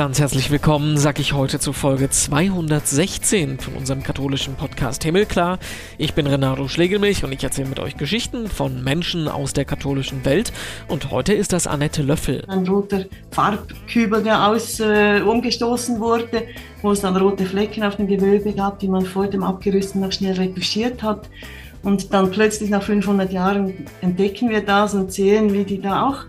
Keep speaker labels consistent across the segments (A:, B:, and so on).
A: Ganz herzlich willkommen, sag ich heute zu Folge 216 von unserem katholischen Podcast Himmelklar. Ich bin Renato Schlegelmilch und ich erzähle mit euch Geschichten von Menschen aus der katholischen Welt. Und heute ist das Annette Löffel.
B: Ein roter Farbkübel, der aus äh, umgestoßen wurde, wo es dann rote Flecken auf dem Gewölbe gab, die man vor dem Abgerüsten noch schnell retuschiert hat. Und dann plötzlich nach 500 Jahren entdecken wir das und sehen, wie die da auch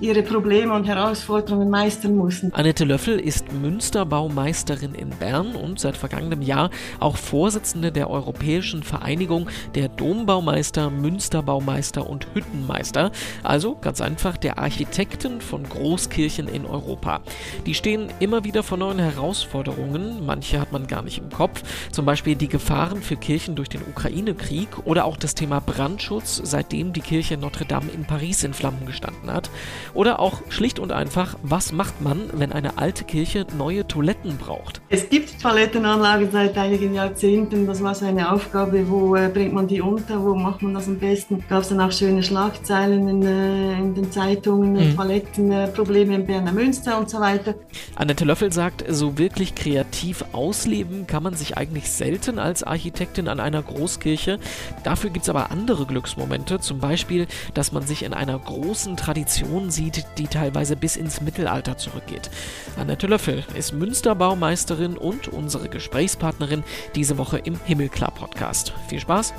B: ihre Probleme und Herausforderungen meistern mussten.
A: Annette Löffel ist Münsterbaumeisterin in Bern und seit vergangenem Jahr auch Vorsitzende der Europäischen Vereinigung der Dombaumeister, Münsterbaumeister und Hüttenmeister, also ganz einfach der Architekten von Großkirchen in Europa. Die stehen immer wieder vor neuen Herausforderungen, manche hat man gar nicht im Kopf, zum Beispiel die Gefahren für Kirchen durch den Ukraine-Krieg oder auch das Thema Brandschutz, seitdem die Kirche Notre Dame in Paris in Flammen gestanden hat. Oder auch schlicht und einfach, was macht man, wenn eine alte Kirche neue Toiletten braucht?
B: Es gibt Toilettenanlagen seit einigen Jahrzehnten. Das war so eine Aufgabe, wo äh, bringt man die unter, wo macht man das am besten? Gab es dann auch schöne Schlagzeilen in, äh, in den Zeitungen, mhm. Toilettenprobleme in Berner Münster und so weiter.
A: Annette Löffel sagt, so wirklich kreativ ausleben kann man sich eigentlich selten als Architektin an einer Großkirche. Dafür gibt es aber andere Glücksmomente, zum Beispiel, dass man sich in einer großen Tradition sieht, die teilweise bis ins Mittelalter zurückgeht. Annette Löffel ist Münsterbaumeisterin und unsere Gesprächspartnerin diese Woche im Himmelklar-Podcast. Viel Spaß!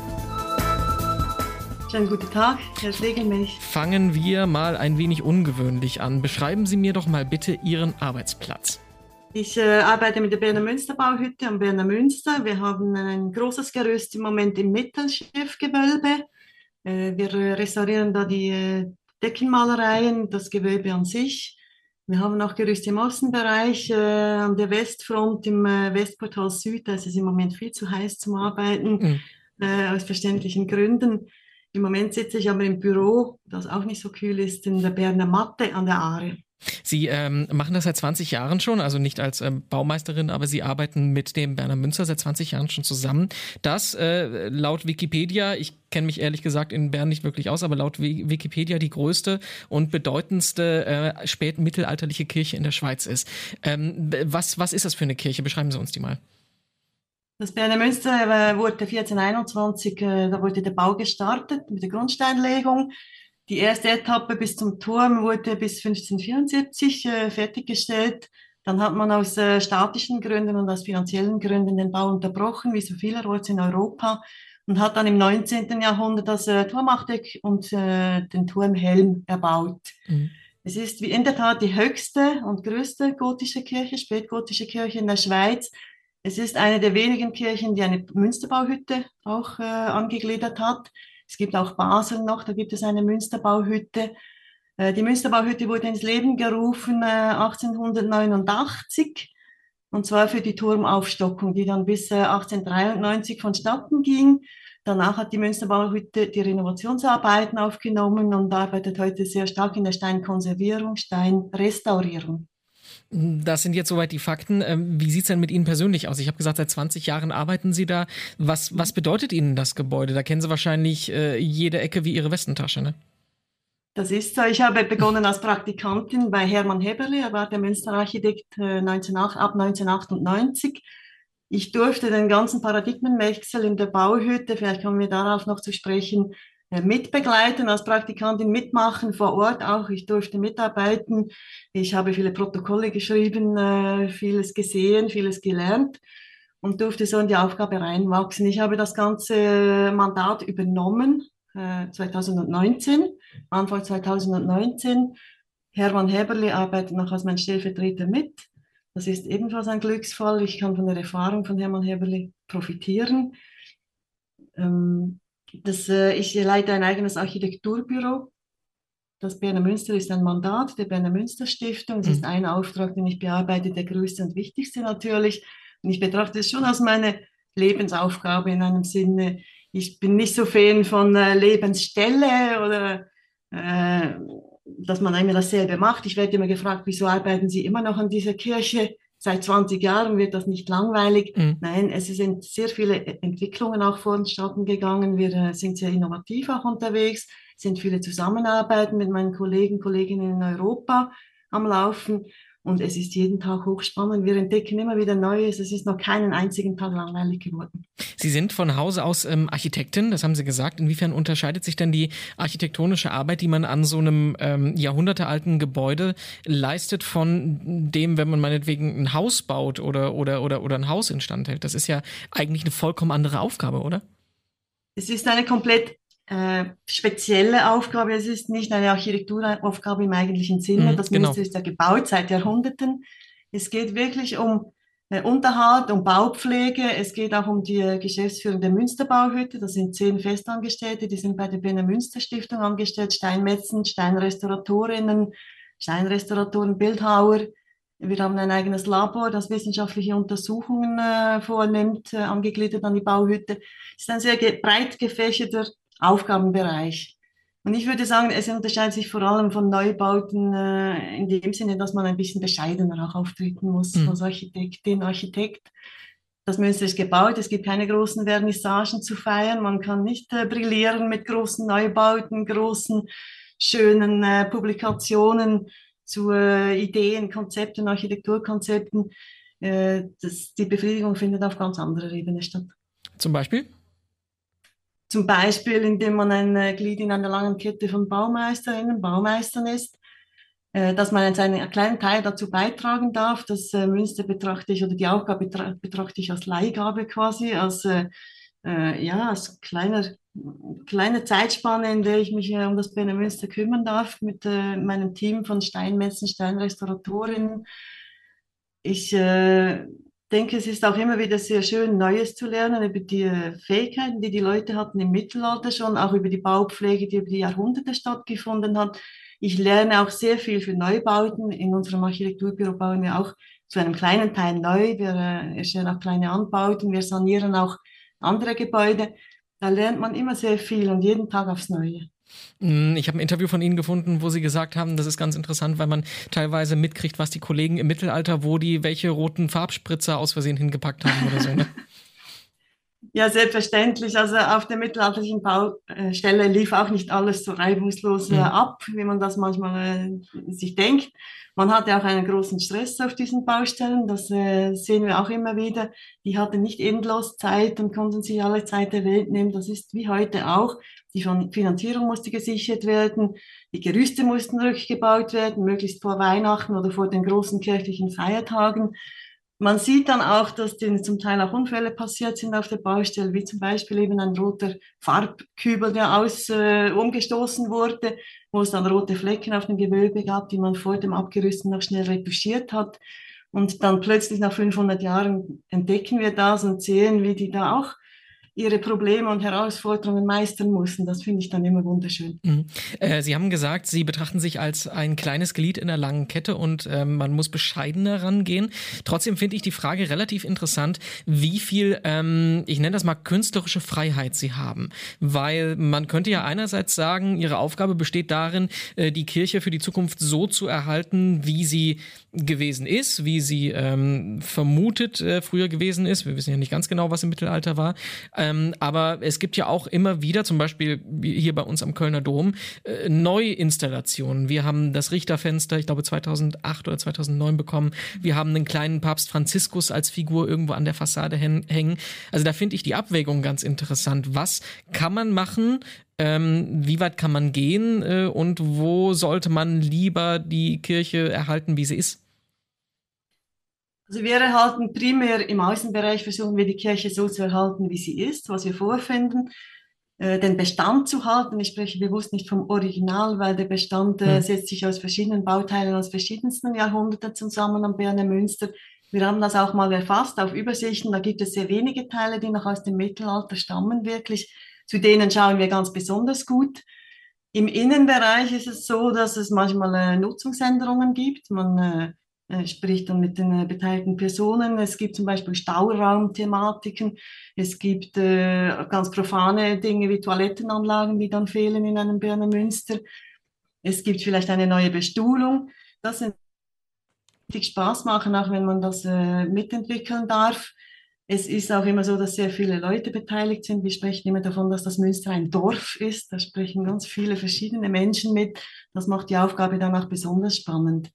B: Schönen guten Tag, Herr Schlegelmilch.
A: Fangen wir mal ein wenig ungewöhnlich an. Beschreiben Sie mir doch mal bitte Ihren Arbeitsplatz.
B: Ich äh, arbeite mit der Berner Münsterbauhütte am Berner Münster. Wir haben ein großes Gerüst im Moment im Mittelschiffgewölbe. Äh, wir restaurieren da die äh, Deckenmalereien, das Gewölbe an sich. Wir haben auch Gerüste im Außenbereich, äh, an der Westfront im äh, Westportal Süd. Da ist es im Moment viel zu heiß zum Arbeiten, mhm. äh, aus verständlichen Gründen. Im Moment sitze ich aber im Büro, das auch nicht so kühl ist, in der Berner Matte an der Aare.
A: Sie ähm, machen das seit 20 Jahren schon, also nicht als ähm, Baumeisterin, aber Sie arbeiten mit dem Berner Münster seit 20 Jahren schon zusammen. Das äh, laut Wikipedia, ich kenne mich ehrlich gesagt in Bern nicht wirklich aus, aber laut Wikipedia die größte und bedeutendste äh, spätmittelalterliche Kirche in der Schweiz ist. Ähm, was, was ist das für eine Kirche? Beschreiben Sie uns die mal.
B: Das Berner Münster äh, wurde 1421, äh, da wurde der Bau gestartet mit der Grundsteinlegung. Die erste Etappe bis zum Turm wurde bis 1574 äh, fertiggestellt. Dann hat man aus äh, statischen Gründen und aus finanziellen Gründen den Bau unterbrochen, wie so vielerorts in Europa, und hat dann im 19. Jahrhundert das äh, Turmachteck und äh, den Turmhelm erbaut. Mhm. Es ist wie in der Tat die höchste und größte gotische Kirche, spätgotische Kirche in der Schweiz. Es ist eine der wenigen Kirchen, die eine Münsterbauhütte auch äh, angegliedert hat. Es gibt auch Basel noch, da gibt es eine Münsterbauhütte. Äh, die Münsterbauhütte wurde ins Leben gerufen 1889 äh, und zwar für die Turmaufstockung, die dann bis 1893 äh, vonstatten ging. Danach hat die Münsterbauhütte die Renovationsarbeiten aufgenommen und arbeitet heute sehr stark in der Steinkonservierung, Steinrestaurierung.
A: Das sind jetzt soweit die Fakten. Ähm, wie sieht es denn mit Ihnen persönlich aus? Ich habe gesagt, seit 20 Jahren arbeiten Sie da. Was, was bedeutet Ihnen das Gebäude? Da kennen Sie wahrscheinlich äh, jede Ecke wie Ihre Westentasche, ne?
B: Das ist so. Ich habe begonnen als Praktikantin bei Hermann Heberle. Er war der Münsterarchitekt äh, 19, ab 1998. Ich durfte den ganzen Paradigmenwechsel in der Bauhütte, vielleicht kommen wir darauf noch zu sprechen, mitbegleiten, als Praktikantin mitmachen, vor Ort auch. Ich durfte mitarbeiten. Ich habe viele Protokolle geschrieben, äh, vieles gesehen, vieles gelernt und durfte so in die Aufgabe reinwachsen. Ich habe das ganze Mandat übernommen 2019, äh, Anfang 2019. Hermann Heberli arbeitet noch als mein Stellvertreter mit. Das ist ebenfalls ein Glücksfall. Ich kann von der Erfahrung von Hermann Heberli profitieren. Ähm, das, äh, ich leite ein eigenes Architekturbüro. Das Berner Münster ist ein Mandat der Berner Münster Stiftung. Es mhm. ist ein Auftrag, den ich bearbeite, der größte und wichtigste natürlich. Und ich betrachte es schon als meine Lebensaufgabe in einem Sinne. Ich bin nicht so Fan von äh, Lebensstelle oder äh, dass man immer dasselbe macht. Ich werde immer gefragt, wieso arbeiten Sie immer noch an dieser Kirche? Seit 20 Jahren wird das nicht langweilig. Mhm. Nein, es sind sehr viele Entwicklungen auch vonstatten gegangen. Wir äh, sind sehr innovativ auch unterwegs, sind viele Zusammenarbeiten mit meinen Kollegen, Kolleginnen in Europa am Laufen. Und es ist jeden Tag hochspannend. Wir entdecken immer wieder Neues. Es ist noch keinen einzigen Tag langweilig geworden.
A: Sie sind von Hause aus ähm, Architektin, das haben Sie gesagt. Inwiefern unterscheidet sich denn die architektonische Arbeit, die man an so einem ähm, jahrhundertealten Gebäude leistet, von dem, wenn man meinetwegen ein Haus baut oder, oder, oder, oder ein Haus instand hält? Das ist ja eigentlich eine vollkommen andere Aufgabe, oder?
B: Es ist eine komplett äh, spezielle Aufgabe. Es ist nicht eine Architekturaufgabe im eigentlichen Sinne. Mhm, das genau. Münster ist ja gebaut seit Jahrhunderten. Es geht wirklich um äh, Unterhalt, um Baupflege. Es geht auch um die Geschäftsführung der Münsterbauhütte. Das sind zehn Festangestellte, die sind bei der Berner Münster Stiftung angestellt. Steinmetzen, Steinrestauratorinnen, Steinrestauratoren, Bildhauer. Wir haben ein eigenes Labor, das wissenschaftliche Untersuchungen äh, vornimmt, äh, angegliedert an die Bauhütte. Es ist ein sehr breit gefächerter Aufgabenbereich. Und ich würde sagen, es unterscheidet sich vor allem von Neubauten äh, in dem Sinne, dass man ein bisschen bescheidener auch auftreten muss mhm. als Architektin, Architekt. Das Münster ist gebaut, es gibt keine großen Vernissagen zu feiern, man kann nicht äh, brillieren mit großen Neubauten, großen, schönen äh, Publikationen zu äh, Ideen, Konzepten, Architekturkonzepten. Äh, das, die Befriedigung findet auf ganz anderer Ebene statt.
A: Zum Beispiel?
B: Zum Beispiel, indem man ein äh, Glied in einer langen Kette von Baumeisterinnen, Baumeistern ist, äh, dass man einen kleinen Teil dazu beitragen darf. Das äh, Münster betrachte ich oder die Aufgabe betrachte ich als Leihgabe quasi, als, ja, als kleiner, kleine Zeitspanne, in der ich mich um das Berner Münster kümmern darf mit meinem Team von Steinmessen, Steinrestauratorinnen. Ich denke, es ist auch immer wieder sehr schön, Neues zu lernen über die Fähigkeiten, die die Leute hatten im Mittelalter schon, auch über die Baupflege, die über die Jahrhunderte stattgefunden hat. Ich lerne auch sehr viel für Neubauten. In unserem Architekturbüro bauen wir auch zu einem kleinen Teil neu. Wir äh, erstellen auch kleine Anbauten. Wir sanieren auch andere Gebäude. Da lernt man immer sehr viel und jeden Tag aufs Neue.
A: Mm, ich habe ein Interview von Ihnen gefunden, wo Sie gesagt haben, das ist ganz interessant, weil man teilweise mitkriegt, was die Kollegen im Mittelalter, wo die welche roten Farbspritzer aus Versehen hingepackt haben oder so. Ne?
B: Ja, selbstverständlich. Also auf der mittelalterlichen Baustelle lief auch nicht alles so reibungslos mhm. ab, wie man das manchmal äh, sich denkt. Man hatte auch einen großen Stress auf diesen Baustellen, das äh, sehen wir auch immer wieder. Die hatten nicht endlos Zeit und konnten sich alle Zeit der Welt nehmen. Das ist wie heute auch. Die Finanzierung musste gesichert werden, die Gerüste mussten rückgebaut werden, möglichst vor Weihnachten oder vor den großen kirchlichen Feiertagen. Man sieht dann auch, dass denen zum Teil auch Unfälle passiert sind auf der Baustelle, wie zum Beispiel eben ein roter Farbkübel, der aus, äh, umgestoßen wurde, wo es dann rote Flecken auf dem Gewölbe gab, die man vor dem Abgerüsten noch schnell retuschiert hat. Und dann plötzlich nach 500 Jahren entdecken wir das und sehen, wie die da auch ihre Probleme und Herausforderungen meistern mussten. Das finde ich dann immer wunderschön. Mhm.
A: Äh, Sie haben gesagt, Sie betrachten sich als ein kleines Glied in der langen Kette und äh, man muss bescheidener rangehen. Trotzdem finde ich die Frage relativ interessant, wie viel, ähm, ich nenne das mal künstlerische Freiheit Sie haben. Weil man könnte ja einerseits sagen, Ihre Aufgabe besteht darin, äh, die Kirche für die Zukunft so zu erhalten, wie sie gewesen ist, wie sie ähm, vermutet äh, früher gewesen ist. Wir wissen ja nicht ganz genau, was im Mittelalter war. Ähm, aber es gibt ja auch immer wieder, zum Beispiel hier bei uns am Kölner Dom, äh, Neuinstallationen. Wir haben das Richterfenster, ich glaube 2008 oder 2009 bekommen. Wir haben einen kleinen Papst Franziskus als Figur irgendwo an der Fassade hängen. Also da finde ich die Abwägung ganz interessant. Was kann man machen, ähm, wie weit kann man gehen äh, und wo sollte man lieber die Kirche erhalten, wie sie ist?
B: Also wir erhalten primär im Außenbereich, versuchen wir die Kirche so zu erhalten, wie sie ist, was wir vorfinden, äh, den Bestand zu halten. Ich spreche bewusst nicht vom Original, weil der Bestand äh, hm. setzt sich aus verschiedenen Bauteilen aus verschiedensten Jahrhunderten zusammen am Berner Münster. Wir haben das auch mal erfasst auf Übersichten. Da gibt es sehr wenige Teile, die noch aus dem Mittelalter stammen, wirklich. Zu denen schauen wir ganz besonders gut. Im Innenbereich ist es so, dass es manchmal äh, Nutzungsänderungen gibt. Man äh, spricht dann mit den äh, beteiligten Personen. Es gibt zum Beispiel Stauraumthematiken. Es gibt äh, ganz profane Dinge wie Toilettenanlagen, die dann fehlen in einem Berner Münster. Es gibt vielleicht eine neue Bestuhlung. Das sind richtig Spaß machen, auch wenn man das äh, mitentwickeln darf. Es ist auch immer so, dass sehr viele Leute beteiligt sind. Wir sprechen immer davon, dass das Münster ein Dorf ist. Da sprechen ganz viele verschiedene Menschen mit. Das macht die Aufgabe dann auch besonders spannend.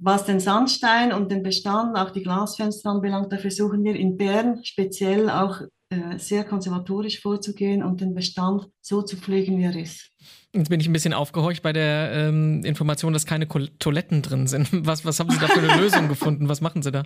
B: Was den Sandstein und den Bestand, auch die Glasfenster anbelangt, da versuchen wir in Bern speziell auch äh, sehr konservatorisch vorzugehen und den Bestand so zu pflegen, wie er ist.
A: Jetzt bin ich ein bisschen aufgehorcht bei der ähm, Information, dass keine Toiletten drin sind. Was, was haben Sie da für eine Lösung gefunden? Was machen Sie da?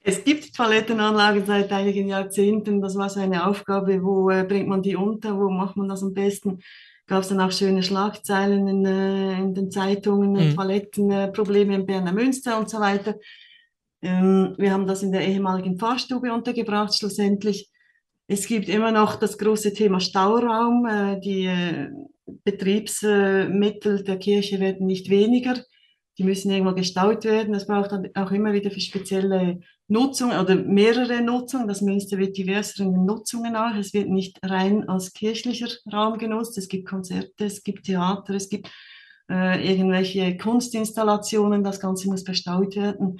B: Es gibt Toilettenanlagen seit einigen Jahrzehnten. Das war so eine Aufgabe, wo äh, bringt man die unter, wo macht man das am besten? Gab es dann auch schöne Schlagzeilen in, äh, in den Zeitungen, mhm. Toilettenprobleme in Berner Münster und so weiter. Ähm, wir haben das in der ehemaligen Fahrstube untergebracht schlussendlich. Es gibt immer noch das große Thema Stauraum. Äh, die äh, Betriebsmittel der Kirche werden nicht weniger. Die müssen irgendwo gestaut werden. Es braucht dann auch immer wieder für spezielle Nutzung oder mehrere Nutzungen. Das Münster wird diverser in den Nutzungen auch. Es wird nicht rein als kirchlicher Raum genutzt. Es gibt Konzerte, es gibt Theater, es gibt äh, irgendwelche Kunstinstallationen. Das Ganze muss bestaut werden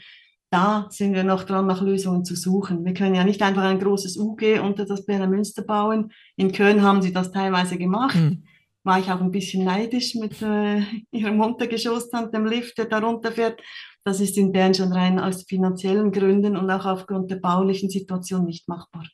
B: da sind wir noch dran, nach Lösungen zu suchen. Wir können ja nicht einfach ein großes UG unter das Berner Münster bauen. In Köln haben sie das teilweise gemacht. Mhm. War ich auch ein bisschen neidisch mit äh, ihrem Untergeschoss und dem Lift, der da runterfährt. Das ist in Bern schon rein aus finanziellen Gründen und auch aufgrund der baulichen Situation nicht machbar.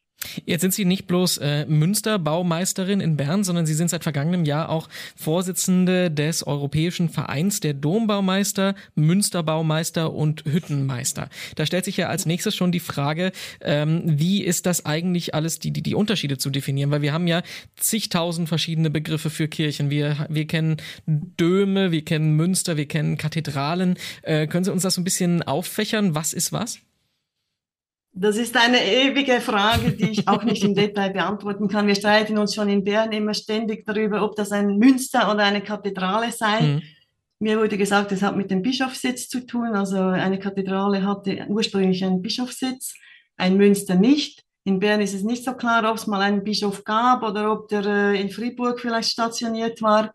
A: Jetzt sind Sie nicht bloß äh, Münsterbaumeisterin in Bern, sondern Sie sind seit vergangenem Jahr auch Vorsitzende des Europäischen Vereins der Dombaumeister, Münsterbaumeister und Hüttenmeister. Da stellt sich ja als nächstes schon die Frage, ähm, wie ist das eigentlich alles, die, die, die Unterschiede zu definieren? Weil wir haben ja zigtausend verschiedene Begriffe für Kirchen. Wir, wir kennen Döme, wir kennen Münster, wir kennen Kathedralen. Äh, können Sie uns das so ein bisschen auffächern? Was ist was?
B: Das ist eine ewige Frage, die ich auch nicht im Detail beantworten kann. Wir streiten uns schon in Bern immer ständig darüber, ob das ein Münster oder eine Kathedrale sei. Mhm. Mir wurde gesagt, es hat mit dem Bischofssitz zu tun. Also eine Kathedrale hatte ursprünglich einen Bischofssitz, ein Münster nicht. In Bern ist es nicht so klar, ob es mal einen Bischof gab oder ob der äh, in Fribourg vielleicht stationiert war.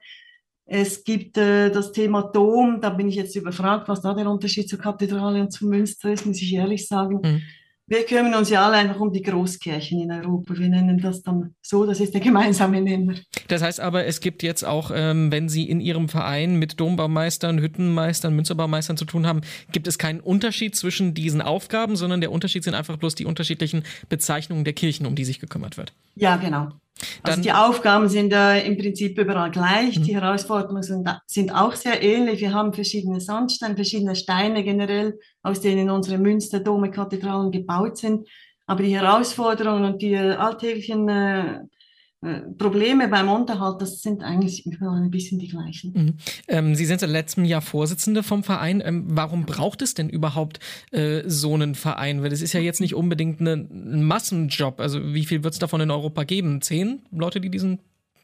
B: Es gibt äh, das Thema Dom, da bin ich jetzt überfragt, was da der Unterschied zur Kathedrale und zum Münster ist, muss ich ehrlich sagen. Mhm. Wir kümmern uns ja alle einfach um die Großkirchen in Europa. Wir nennen das dann so, das ist der gemeinsame Nenner.
A: Das heißt aber, es gibt jetzt auch, ähm, wenn Sie in Ihrem Verein mit Dombaumeistern, Hüttenmeistern, Münzerbaumeistern zu tun haben, gibt es keinen Unterschied zwischen diesen Aufgaben, sondern der Unterschied sind einfach bloß die unterschiedlichen Bezeichnungen der Kirchen, um die sich gekümmert wird.
B: Ja, genau. Also die Aufgaben sind äh, im Prinzip überall gleich. Mhm. Die Herausforderungen sind, sind, auch sehr ähnlich. Wir haben verschiedene Sandsteine, verschiedene Steine generell, aus denen unsere Münster, Dome, Kathedralen gebaut sind. Aber die Herausforderungen und die alltäglichen äh, Probleme beim Unterhalt, das sind eigentlich überall ein bisschen die gleichen. Mhm.
A: Ähm, Sie sind seit letztem Jahr Vorsitzende vom Verein. Ähm, warum braucht es denn überhaupt äh, so einen Verein? Weil es ist ja jetzt nicht unbedingt eine, ein Massenjob. Also wie viel wird es davon in Europa geben? Zehn Leute, die diesen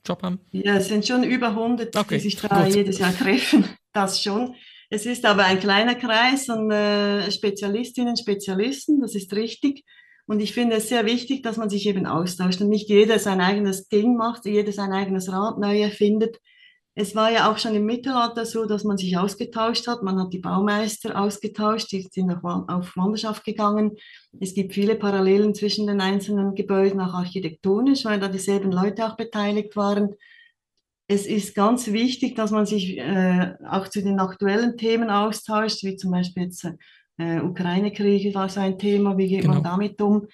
A: Job haben?
B: Ja, es sind schon über 100, okay, die sich da gut. jedes Jahr treffen. Das schon. Es ist aber ein kleiner Kreis und äh, Spezialistinnen, Spezialisten, das ist richtig. Und ich finde es sehr wichtig, dass man sich eben austauscht und nicht jeder sein eigenes Ding macht, jeder sein eigenes Rad neu erfindet. Es war ja auch schon im Mittelalter so, dass man sich ausgetauscht hat. Man hat die Baumeister ausgetauscht, die sind auf, Wanderschaft gegangen. Es gibt viele Parallelen zwischen den einzelnen Gebäuden, auch architektonisch, weil da dieselben Leute auch beteiligt waren. Es ist ganz wichtig, dass man sich äh, auch zu den aktuellen Themen austauscht, wie zum Beispiel jetzt äh, Ukraine-Krieg war so ein Thema, wie geht genau. man damit um?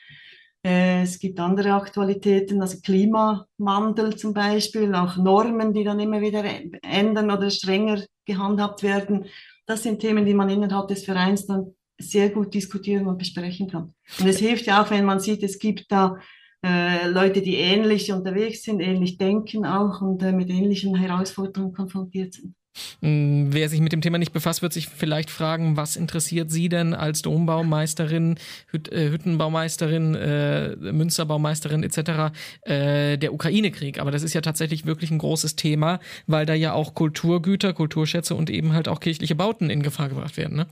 B: Äh, es gibt andere Aktualitäten, also Klimawandel zum Beispiel, auch Normen, die dann immer wieder ändern oder strenger gehandhabt werden. Das sind Themen, die man innerhalb des Vereins dann sehr gut diskutieren und besprechen kann. Und es hilft ja auch, wenn man sieht, es gibt da äh, Leute, die ähnlich unterwegs sind, ähnlich denken auch und äh, mit ähnlichen Herausforderungen konfrontiert sind.
A: Mm, wer sich mit dem Thema nicht befasst, wird sich vielleicht fragen, was interessiert Sie denn als Dombaumeisterin, Hüt äh, Hüttenbaumeisterin, äh, Münsterbaumeisterin etc. Äh, der Ukraine-Krieg? Aber das ist ja tatsächlich wirklich ein großes Thema, weil da ja auch Kulturgüter, Kulturschätze und eben halt auch kirchliche Bauten in Gefahr gebracht werden. Ne?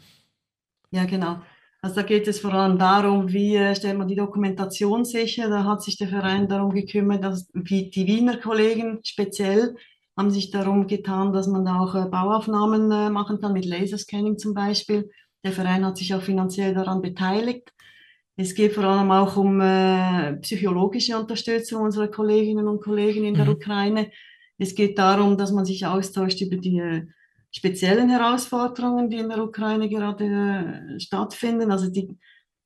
B: Ja, genau. Also da geht es vor allem darum, wie äh, stellt man die Dokumentation sicher. Da hat sich der Verein darum gekümmert, dass wie die Wiener Kollegen speziell haben sich darum getan, dass man da auch äh, Bauaufnahmen äh, machen kann, mit Laserscanning zum Beispiel. Der Verein hat sich auch finanziell daran beteiligt. Es geht vor allem auch um äh, psychologische Unterstützung unserer Kolleginnen und Kollegen in der mhm. Ukraine. Es geht darum, dass man sich austauscht über die äh, speziellen Herausforderungen, die in der Ukraine gerade äh, stattfinden. Also die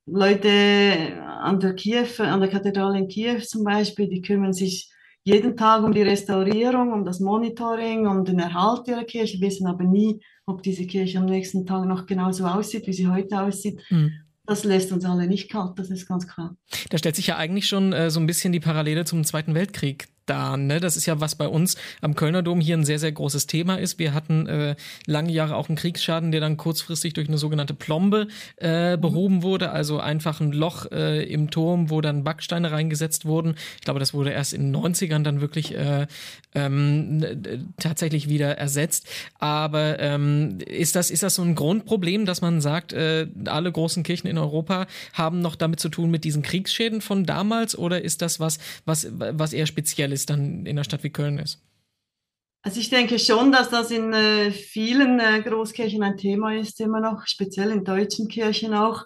B: Leute an der Kiew, an der Kathedrale in Kiew zum Beispiel, die kümmern sich jeden Tag um die Restaurierung, um das Monitoring, um den Erhalt ihrer Kirche, wissen aber nie, ob diese Kirche am nächsten Tag noch genauso aussieht, wie sie heute aussieht. Mhm. Das lässt uns alle nicht kalt, das ist ganz klar.
A: Da stellt sich ja eigentlich schon äh, so ein bisschen die Parallele zum Zweiten Weltkrieg da. Ne? Das ist ja, was bei uns am Kölner Dom hier ein sehr, sehr großes Thema ist. Wir hatten äh, lange Jahre auch einen Kriegsschaden, der dann kurzfristig durch eine sogenannte Plombe äh, behoben wurde, also einfach ein Loch äh, im Turm, wo dann Backsteine reingesetzt wurden. Ich glaube, das wurde erst in den 90ern dann wirklich äh, ähm, tatsächlich wieder ersetzt. Aber ähm, ist, das, ist das so ein Grundproblem, dass man sagt, äh, alle großen Kirchen in Europa haben noch damit zu tun mit diesen Kriegsschäden von damals oder ist das was, was, was eher speziell ist? es dann in einer Stadt wie Köln ist?
B: Also ich denke schon, dass das in äh, vielen äh, Großkirchen ein Thema ist, immer noch, speziell in deutschen Kirchen auch,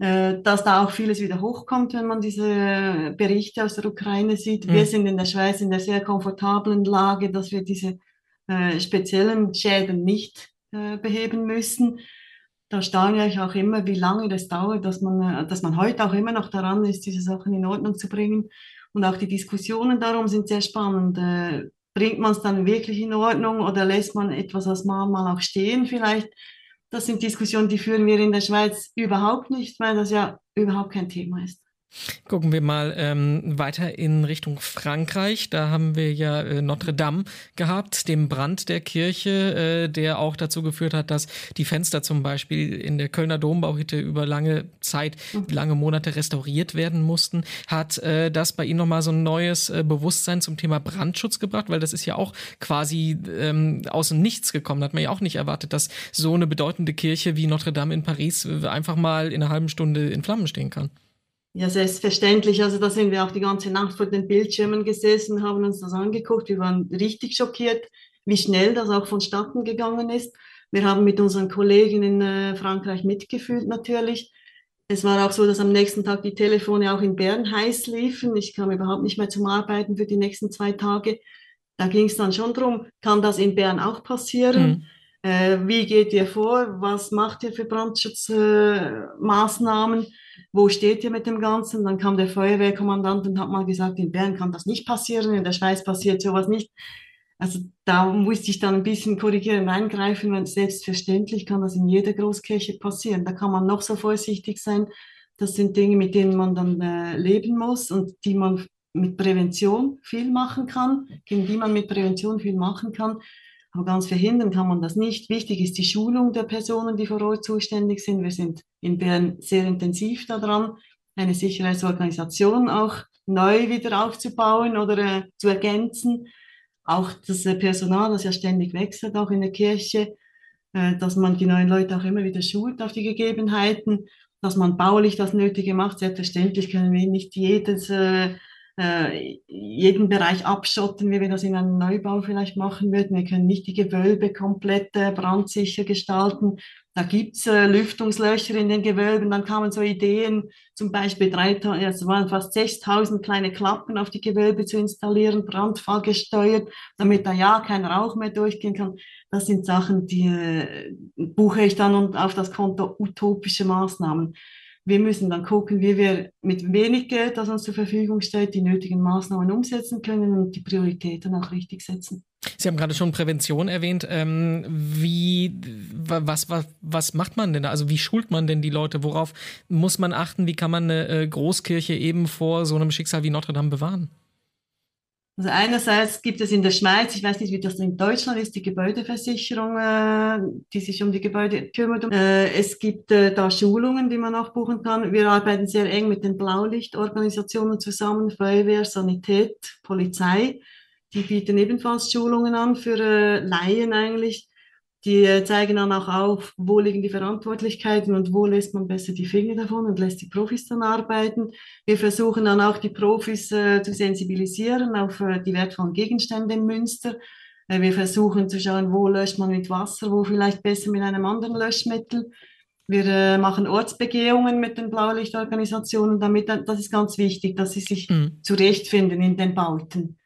B: dass da auch vieles wieder hochkommt, wenn man diese Berichte aus der Ukraine sieht. Mhm. Wir sind in der Schweiz in der sehr komfortablen Lage, dass wir diese äh, speziellen Schäden nicht äh, beheben müssen. Da staune ich auch immer, wie lange das dauert, dass man, äh, dass man heute auch immer noch daran ist, diese Sachen in Ordnung zu bringen. Und auch die Diskussionen darum sind sehr spannend. Äh, bringt man es dann wirklich in Ordnung oder lässt man etwas als Mahnmal auch stehen vielleicht? Das sind Diskussionen, die führen wir in der Schweiz überhaupt nicht, weil das ja überhaupt kein Thema ist.
A: Gucken wir mal ähm, weiter in Richtung Frankreich. Da haben wir ja äh, Notre Dame gehabt, den Brand der Kirche, äh, der auch dazu geführt hat, dass die Fenster zum Beispiel in der Kölner Dombauhütte über lange Zeit, mhm. lange Monate restauriert werden mussten. Hat äh, das bei Ihnen nochmal so ein neues äh, Bewusstsein zum Thema Brandschutz gebracht? Weil das ist ja auch quasi ähm, aus dem Nichts gekommen. Da hat man ja auch nicht erwartet, dass so eine bedeutende Kirche wie Notre Dame in Paris äh, einfach mal in einer halben Stunde in Flammen stehen kann.
B: Ja, selbstverständlich. Also da sind wir auch die ganze Nacht vor den Bildschirmen gesessen, haben uns das angeguckt. Wir waren richtig schockiert, wie schnell das auch vonstatten gegangen ist. Wir haben mit unseren Kollegen in äh, Frankreich mitgefühlt natürlich. Es war auch so, dass am nächsten Tag die Telefone auch in Bern heiß liefen. Ich kam überhaupt nicht mehr zum Arbeiten für die nächsten zwei Tage. Da ging es dann schon drum, kann das in Bern auch passieren? Mhm. Äh, wie geht ihr vor? Was macht ihr für Brandschutzmaßnahmen? Äh, wo steht ihr mit dem Ganzen? Dann kam der Feuerwehrkommandant und hat mal gesagt, in Bern kann das nicht passieren, in der Schweiz passiert sowas nicht. Also da musste ich dann ein bisschen korrigieren, eingreifen, weil selbstverständlich kann das in jeder Großkirche passieren. Da kann man noch so vorsichtig sein. Das sind Dinge, mit denen man dann äh, leben muss und die man mit Prävention viel machen kann, gegen die man mit Prävention viel machen kann. Aber ganz verhindern kann man das nicht. Wichtig ist die Schulung der Personen, die vor Ort zuständig sind. Wir sind in Bern sehr intensiv daran, eine Sicherheitsorganisation auch neu wieder aufzubauen oder äh, zu ergänzen. Auch das äh, Personal, das ja ständig wechselt, auch in der Kirche, äh, dass man die neuen Leute auch immer wieder schult auf die Gegebenheiten, dass man baulich das Nötige macht. Selbstverständlich können wir nicht jedes äh, jeden Bereich abschotten, wie wir das in einem Neubau vielleicht machen würden. Wir können nicht die Gewölbe komplett äh, brandsicher gestalten. Da gibt's äh, Lüftungslöcher in den Gewölben. Dann kamen so Ideen, zum Beispiel 3000, es waren fast 6000 kleine Klappen auf die Gewölbe zu installieren, brandfallgesteuert, damit da ja kein Rauch mehr durchgehen kann. Das sind Sachen, die äh, buche ich dann auf das Konto utopische Maßnahmen. Wir müssen dann gucken, wie wir mit wenig Geld, das uns zur Verfügung steht, die nötigen Maßnahmen umsetzen können und die Prioritäten auch richtig setzen.
A: Sie haben gerade schon Prävention erwähnt. Ähm, wie, was, was, was macht man denn da? Also wie schult man denn die Leute? Worauf muss man achten? Wie kann man eine äh, Großkirche eben vor so einem Schicksal wie Notre Dame bewahren?
B: Also einerseits gibt es in der Schweiz, ich weiß nicht, wie das in Deutschland ist, die Gebäudeversicherung, äh, die sich um die Gebäude kümmert. Äh, es gibt äh, da Schulungen, die man auch buchen kann. Wir arbeiten sehr eng mit den Blaulichtorganisationen zusammen, Feuerwehr, Sanität, Polizei. Die bieten ebenfalls Schulungen an für Laien eigentlich. Die äh, zeigen dann auch auf, wo liegen die Verantwortlichkeiten und wo lässt man besser die Finger davon und lässt die Profis dann arbeiten. Wir versuchen dann auch die Profis äh, zu sensibilisieren auf äh, die wertvollen Gegenstände im Münster. Äh, wir versuchen zu schauen, wo löscht man mit Wasser, wo vielleicht besser mit einem anderen Löschmittel. Wir äh, machen Ortsbegehungen mit den Blaulichtorganisationen, damit das ist ganz wichtig, dass sie sich mhm. zurechtfinden in den Bauten.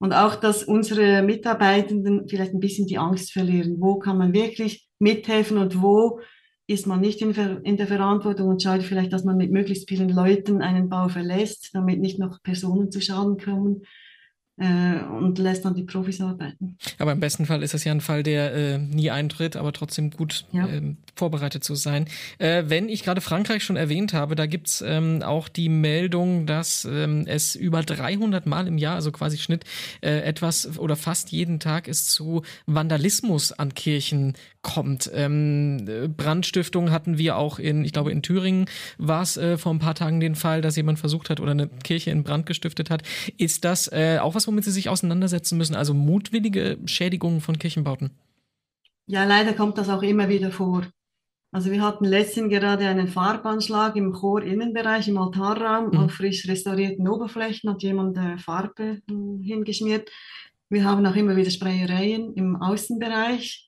B: Und auch, dass unsere Mitarbeitenden vielleicht ein bisschen die Angst verlieren. Wo kann man wirklich mithelfen und wo ist man nicht in, der Verantwortung und schaut vielleicht, dass man mit möglichst vielen Leuten einen Bau verlässt, damit nicht noch Personen zu Schaden kommen äh, und lässt dann die Profis arbeiten.
A: Aber im besten Fall ist es ja ein Fall, der äh, nie eintritt, aber trotzdem gut ja. äh, vorbereitet zu sein. Äh, wenn ich gerade Frankreich schon erwähnt habe, da gibt's ähm, auch die Meldung, dass ähm, es über 300 Mal im Jahr, also quasi Schnitt, äh, etwas oder fast jeden Tag es zu Vandalismus an Kirchen kommt. Ähm, Brandstiftung hatten wir auch in, ich glaube in Thüringen war es äh, vor ein paar Tagen den Fall, dass jemand versucht hat oder eine Kirche in Brand gestiftet hat. Ist das äh, auch was, womit Sie sich auseinandersetzen müssen? Also mutwillige Schädigungen von Kirchenbauten?
B: Ja, leider kommt das auch immer wieder vor. Also wir hatten letztens gerade einen Farbanschlag im Chorinnenbereich, im Altarraum, mhm. auf frisch restaurierten Oberflächen hat jemand äh, Farbe äh, hingeschmiert. Wir haben auch immer wieder Sprayereien im Außenbereich.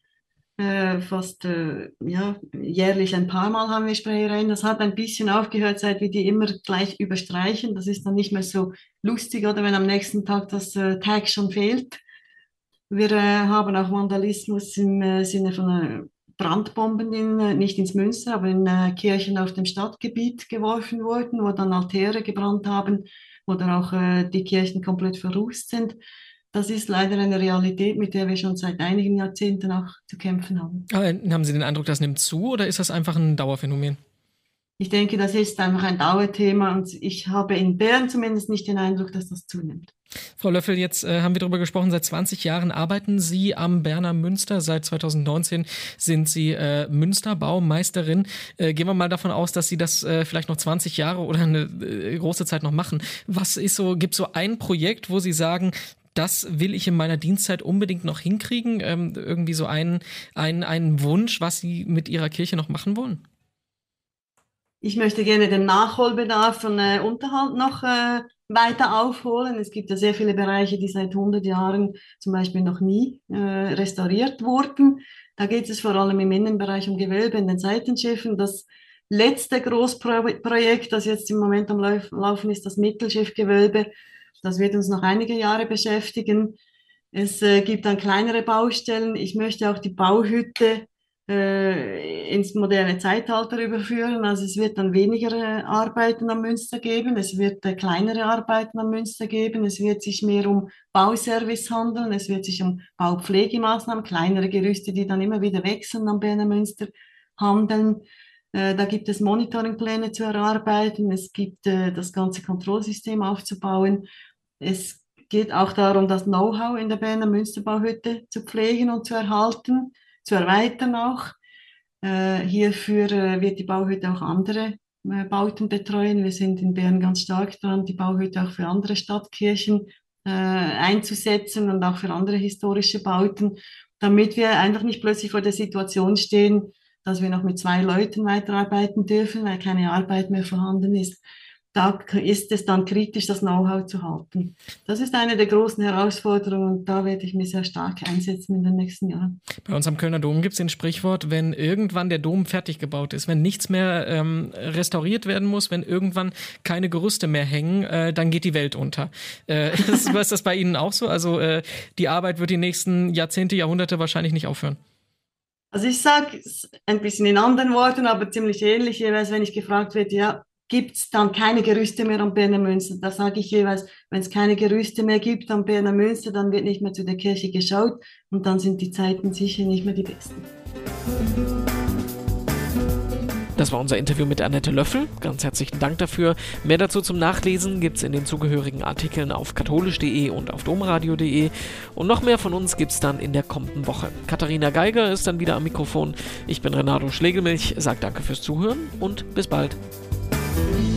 B: Äh, fast äh, ja, jährlich ein paar Mal haben wir Sprayereien. Das hat ein bisschen aufgehört, seit wir die immer gleich überstreichen. Das ist dann nicht mehr so lustig, oder wenn am nächsten Tag das äh, Tag schon fehlt. Wir äh, haben auch Vandalismus im äh, Sinne von äh, Brandbomben, in, nicht ins Münster, aber in Kirchen auf dem Stadtgebiet geworfen wurden, wo dann Altäre gebrannt haben oder auch die Kirchen komplett verrußt sind das ist leider eine Realität, mit der wir schon seit einigen Jahrzehnten auch zu kämpfen haben.
A: Aber haben Sie den Eindruck, das nimmt zu oder ist das einfach ein Dauerphänomen?
B: Ich denke, das ist einfach ein Dauerthema und ich habe in Bern zumindest nicht den Eindruck, dass das zunimmt.
A: Frau Löffel, jetzt äh, haben wir darüber gesprochen, seit 20 Jahren arbeiten Sie am Berner Münster. Seit 2019 sind Sie äh, Münsterbaumeisterin. Äh, gehen wir mal davon aus, dass Sie das äh, vielleicht noch 20 Jahre oder eine äh, große Zeit noch machen. Was ist so, gibt es so ein Projekt, wo Sie sagen, das will ich in meiner Dienstzeit unbedingt noch hinkriegen? Ähm, irgendwie so einen, einen, einen Wunsch, was Sie mit Ihrer Kirche noch machen wollen?
B: Ich möchte gerne den Nachholbedarf von äh, Unterhalt noch äh, weiter aufholen. Es gibt ja sehr viele Bereiche, die seit 100 Jahren zum Beispiel noch nie äh, restauriert wurden. Da geht es vor allem im Innenbereich um Gewölbe in den Seitenschiffen. Das letzte Großprojekt, das jetzt im Moment am Laufen ist, das Mittelschiffgewölbe, das wird uns noch einige Jahre beschäftigen. Es äh, gibt dann kleinere Baustellen. Ich möchte auch die Bauhütte äh, ins moderne Zeitalter überführen. Also es wird dann weniger äh, Arbeiten am Münster geben. Es wird äh, kleinere Arbeiten am Münster geben. Es wird sich mehr um Bauservice handeln. Es wird sich um Baupflegemaßnahmen, kleinere Gerüste, die dann immer wieder wechseln am Berner Münster handeln. Äh, da gibt es Monitoringpläne zu erarbeiten. Es gibt das ganze Kontrollsystem aufzubauen. Es geht auch darum, das Know-how in der Berner Münsterbauhütte zu pflegen und zu erhalten, zu erweitern auch. Äh, hierfür äh, wird die Bauhütte auch andere äh, Bauten betreuen. Wir sind in Bern ganz stark dran, die Bauhütte auch für andere Stadtkirchen einzusetzen und auch für andere historische Bauten, damit wir einfach nicht plötzlich vor der Situation stehen, dass wir noch mit zwei Leuten weiterarbeiten dürfen, weil keine Arbeit mehr vorhanden ist da ist es dann kritisch, das Know-how zu halten. Das ist eine der großen Herausforderungen und da werde ich mich sehr stark einsetzen in den nächsten Jahren.
A: Bei uns am Kölner Dom gibt es ein Sprichwort, wenn irgendwann der Dom fertig gebaut ist, wenn nichts mehr ähm, restauriert werden muss, wenn irgendwann keine Gerüste mehr hängen, äh, dann geht die Welt unter. Äh, ist, ist das bei Ihnen auch so? Also äh, die Arbeit wird die nächsten Jahrzehnte, Jahrhunderte wahrscheinlich nicht aufhören.
B: Also ich sage es ein bisschen in anderen Worten, aber ziemlich ähnlich, jeweils wenn ich gefragt werde, ja, gibt es dann keine Gerüste mehr am Berner Münster. Da sage ich jeweils, wenn es keine Gerüste mehr gibt am Berner Münster, dann wird nicht mehr zu der Kirche geschaut und dann sind die Zeiten sicher nicht mehr die besten.
A: Das war unser Interview mit Annette Löffel. Ganz herzlichen Dank dafür. Mehr dazu zum Nachlesen gibt es in den zugehörigen Artikeln auf katholisch.de und auf domradio.de. Und noch mehr von uns gibt es dann in der kommenden Woche. Katharina Geiger ist dann wieder am Mikrofon. Ich bin Renato Schlegelmilch, sage danke fürs Zuhören und bis bald. Thank you.